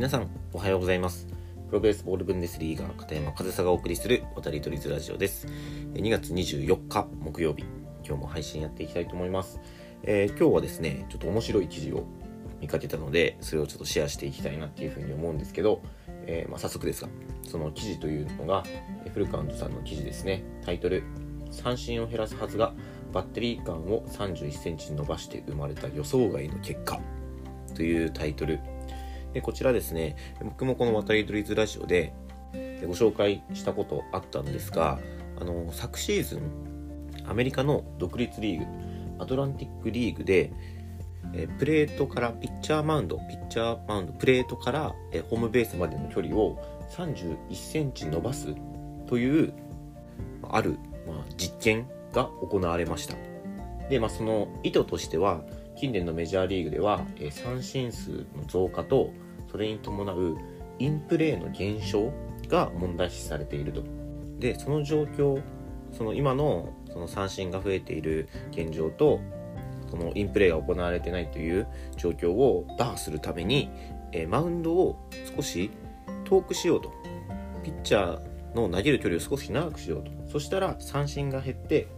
皆さんおはようございます。プロベースボールブンデスリーガー片山和沙がお送りする渡り鳥ズラジオです。2月24日木曜日。今日も配信やっていきたいと思います、えー、今日はですねちょっと面白い記事を見かけたのでそれをちょっとシェアしていきたいなっていうふうに思うんですけど、えー、まあ、早速ですがその記事というのがフルカウントさんの記事ですね。タイトル三振を減らすはずがバッテリー間を31センチ伸ばして生まれた予想外の結果。というタイトルでこちらですね僕もこの渡り鳥ズラジオでご紹介したことあったんですがあの昨シーズンアメリカの独立リーグアトランティックリーグでえプレートからピッチャーマウンドピッチャーマウンドプレートからえホームベースまでの距離を31センチ伸ばすというある、まあ、実験が行われました。で、まあ、その意図としては近年のメジャーリーグでは、え三振数の増加とそれに伴うインプレーの減少が問題視されていると。でその状況その今のその三振が増えている現状とそのインプレーが行われてないという状況を打破するために、えマウンドを少し遠くしようと。ピッチャーの投げる距離を少し長くしようと。そしたら三振が減って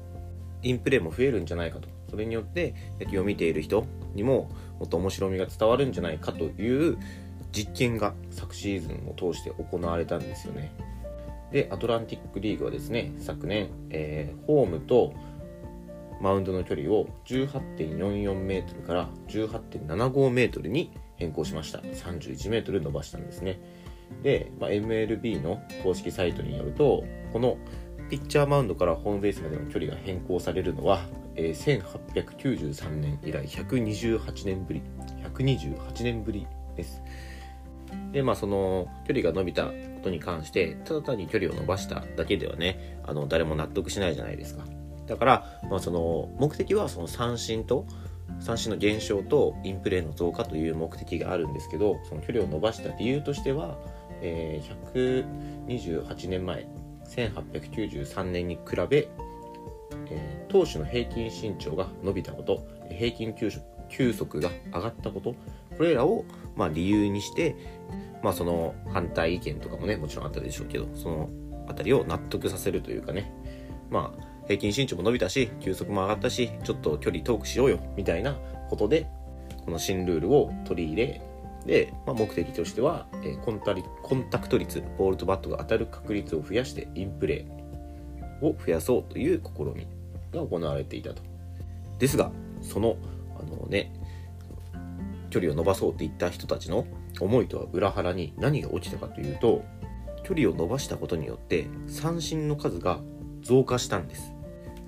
インプレーも増えるんじゃないかと。それによって野球を見ている人にももっと面白みが伝わるんじゃないかという実験が昨シーズンを通して行われたんですよね。で、アトランティックリーグはですね、昨年、えー、ホームとマウンドの距離を18.44メートルから18.75メートルに変更しました。31メートル伸ばしたんですね。で、まあ、MLB の公式サイトによると、このピッチャーマウンドからホームベースまでの距離が変更されるのは、えー、1893年以来128年ぶり128年ぶりです。でまあその距離が伸びたことに関してただ単に距離を伸ばしただけではねあの誰も納得しないじゃないですか。だから、まあ、その目的はその三振と三振の減少とインプレーの増加という目的があるんですけどその距離を伸ばした理由としては、えー、128年前1893年に比べ、えー、投手の平均身長が伸びたこと平均球球速が上がったことこれらを、まあ、理由にして、まあ、その反対意見とかもねもちろんあったでしょうけどその辺りを納得させるというかね。まあ平均身長も伸びたし球速も上がったしちょっと距離遠くしようよみたいなことでこの新ルールを取り入れで、まあ、目的としては、えー、コンタリコンタクト率ボールとバットが当たる確率を増やしてインプレーを増やそうという試みが行われていたと。ですがそのあのね距離を伸ばそうって言った人たちの思いとは裏腹に何が起きたかというと距離を伸ばしたことによって三振の数が増加したんです。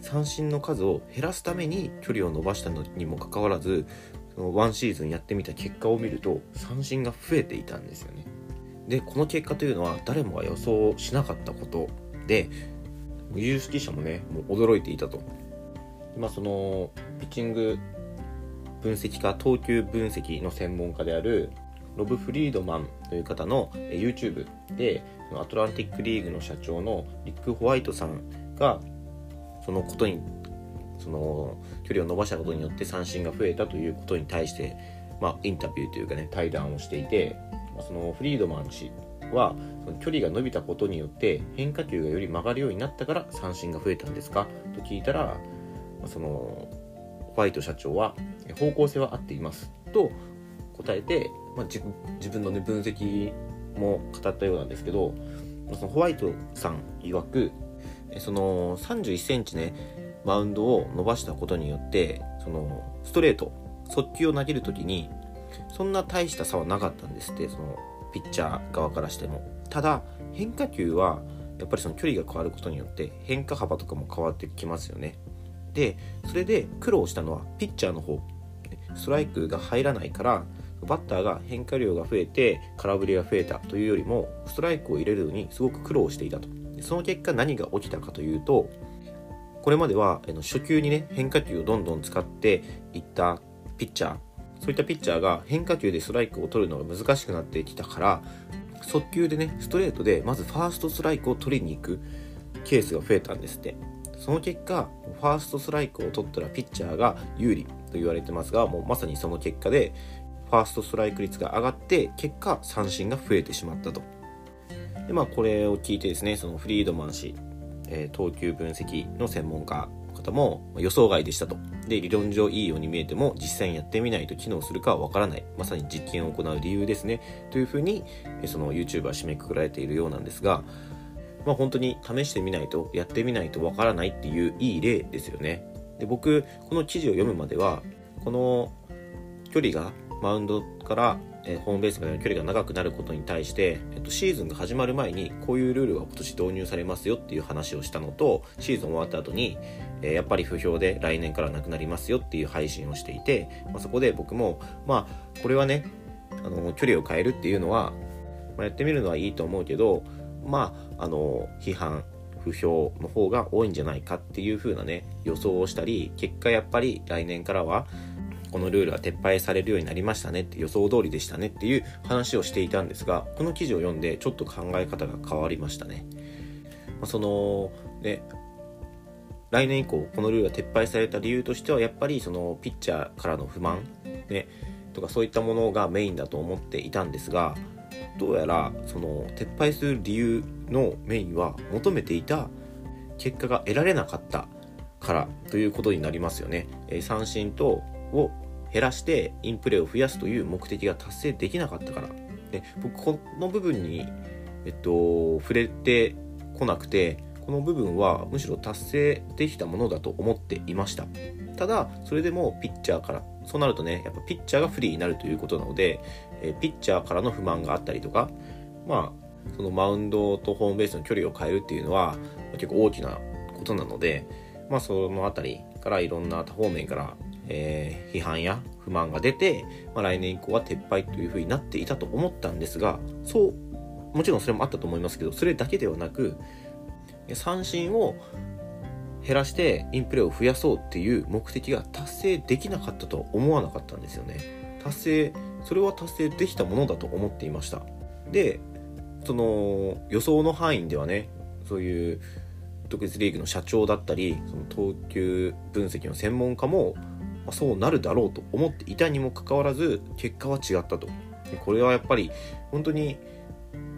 三振の数を減らすために距離を伸ばしたのにもかかわらずワンシーズンやってみた結果を見ると三振が増えていたんですよね。でこの結果というのは誰もが予想しなかったことで有識者もねもう驚いていたと。まあ、そのピッチング分析家投球分析の専門家であるロブ・フリードマンという方の YouTube でアトランティックリーグの社長のリック・ホワイトさんがそのことにその距離を伸ばしたことによって三振が増えたということに対して、まあ、インタビューというかね対談をしていてそのフリードマン氏はその距離が伸びたことによって変化球がより曲がるようになったから三振が増えたんですか？と聞いたらそのホワイト社長は方向性は合っています。と答えて、まあ、自分の、ね、分析も語ったようなんですけどそのホワイトさん曰くその31センチねマウンドを伸ばしたことによってそのストレート速球を投げる時にそんな大した差はなかったんですってそのピッチャー側からしても。ただ変化球はやっぱりその距離が変わることによって変化幅とかも変わってきますよね。でそれで苦労したのはピッチャーの方。ストライクが入らないからバッターが変化量が増えて空振りが増えたというよりもストライクを入れるのにすごく苦労していたと。その結果何が起きたかというとこれまでは初球にね変化球をどんどん使っていったピッチャー。そういったピッチャーが変化球でストライクを取るのが難しくなってきたから速球でねストレートでまずファーストストライクを取りに行くケースが増えたんですって。その結果ファーストストライクを取ったらピッチャーが有利と言われてますがもうまさにその結果でファーストストライク率が上がって結果三振が増えてしまったと。でまあこれを聞いてですねそのフリードマン氏、えー、投球分析の専門家の方も予想外でしたと。で理論上いいように見えても実際にやってみないと機能するかはわからない。まさに実験を行う理由ですね。というふうにその YouTuber 締めくくられているようなんですがまあ本当に試してみないとやってみないとわからないっていういい例ですよね。で僕この記事を読むまではこの距離がマウンドからえ、ホームベースまでの距離が長くなることに対して、えっと、シーズンが始まる前にこういうルールが今年導入されますよっていう話をしたのとシーズン終わった後に、えー、やっぱり不評で来年からなくなりますよっていう配信をしていて、まあ、そこで僕もまあこれはねあの距離を変えるっていうのは、まあ、やってみるのはいいと思うけどまああの批判不評の方が多いんじゃないかっていう風なね予想をしたり結果やっぱり来年からはこのルールは撤廃されるようになりましたねって予想通りでしたねっていう話をしていたんですがこの記事を読んでちょっと考え方が変わりましたね。まあ、そのね来年以降このルールが撤廃された理由としてはやっぱりそのピッチャーからの不満、ね、とかそういったものがメインだと思っていたんですがどうやらその撤廃する理由のメインは求めていた結果が得られなかったからということになりますよね。え三振とを減らしてインプレーを増やすという目的が達成できなかったから。で僕この部分に、えっと、触れてこなくてこの部分はむしろ達成できたものだと思っていました。ただそれでもピッチャーからそうなるとねやっぱピッチャーが不利になるということなので、えピッチャーからの不満があったりとかまあそのマウンドとホームベースの距離を変えるっていうのは結構大きなことなのでまあその辺りからいろんな多方面からえー、批判や不満が出て、まあ、来年以降は撤廃というふうになっていたと思ったんですがそうもちろんそれもあったと思いますけどそれだけではなく三振を減らしてインプレーを増やそうっていう目的が達成できなかったとは思わなかったんですよね。達成それは達成できたものだと思っていました。でその予想の範囲ではねそういう独立リーグの社長だったりその投球分析の専門家もま、そうなるだろうと思っていたにもかかわらず結果は違ったと。これはやっぱり本当に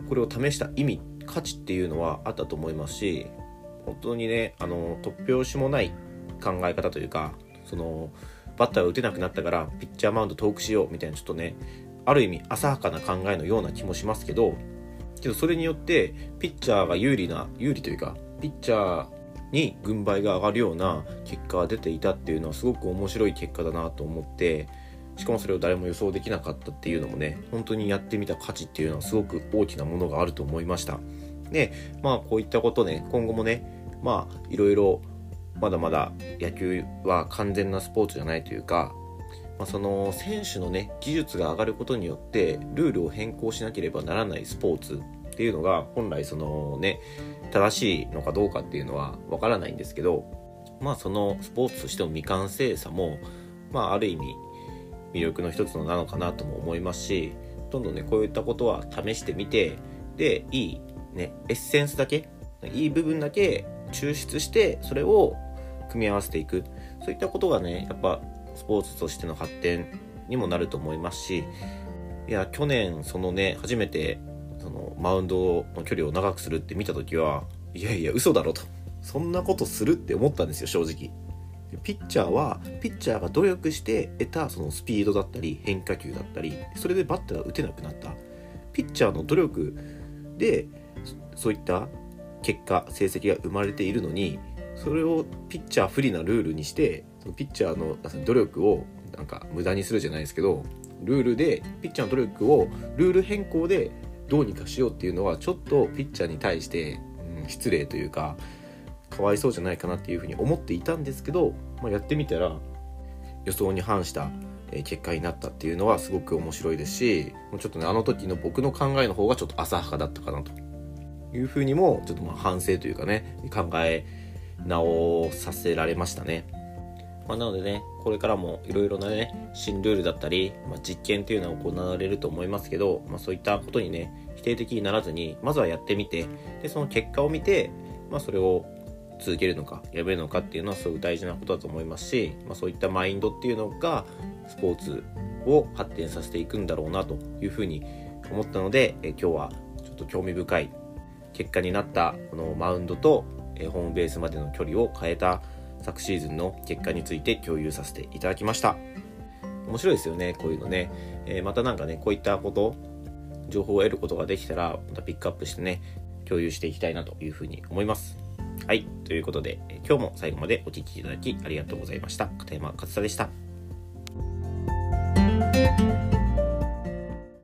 これを試した意味価値っていうのはあったと思いますし本当にねあの突拍子もない考え方というかそのバッターが打てなくなったからピッチャーマウンド遠くしようみたいなちょっとねある意味浅はかな考えのような気もしますけどけどそれによってピッチャーが有利な有利というかピッチャーに軍配が上がるような結果が出ていたっていうのはすごく面白い結果だなと思ってしかもそれを誰も予想できなかったっていうのもね本当にやってみた価値っていうのはすごく大きなものがあると思いました。でまあこういったことね今後もねまあいろいろまだまだ野球は完全なスポーツじゃないというか、まあ、その選手のね技術が上がることによってルールを変更しなければならないスポーツっていうのが本来そのね正しいのかどうかっていうのはわからないんですけどまあそのスポーツとしての未完成さもまあある意味魅力の一つのなのかなとも思いますしどんどんねこういったことは試してみてでいいねエッセンスだけいい部分だけ抽出してそれを組み合わせていく。そういったことがねやっぱスポーツとしての発展にもなると思いますしいや去年そのね初めてそのマウンドの距離を長くするって見た時はいやいや嘘だろと。そんなことするって思ったんですよ正直。ピッチャーはピッチャーが努力して得たそのスピードだったり変化球だったりそれでバッターが打てなくなった。ピッチャーの努力でそういった結果成績が生まれているのにそれをピッチャー不利なルールにしてそのピッチャーの努力をなんか無駄にするじゃないですけどルールでピッチャーの努力をルール変更でどうにかしようっていうのはちょっとピッチャーに対して、うん、失礼というかかわいそうじゃないかなっていうふうに思っていたんですけど、まあ、やってみたら予想に反した結果になったっていうのはすごく面白いですしちょっとねあの時の僕の考えの方がちょっと浅はかだったかなというふうにもちょっとまあ反省というかね考え直させられましたね。まあ、なのでね、これからもいろいろなね、新ルールだったり、まあ、実験っていうのは行われると思いますけど、まあ、そういったことにね、否定的にならずに、まずはやってみて、で、その結果を見て、まあ、それを続けるのか、やめるのかっていうのはすごく大事なことだと思いますし、まあ、そういったマインドっていうのが、スポーツを発展させていくんだろうなというふうに思ったので、え今日はちょっと興味深い結果になったこのマウンドと、えホームベースまでの距離を変えた昨シーズンの結果について共有させていただきました。面白いですよねこういうのね、えー、また何かねこういったこと情報を得ることができたらまたピックアップしてね共有していきたいなというふうに思います。はいということで今日も最後までお聴きいただきありがとうございました。片山勝田でした。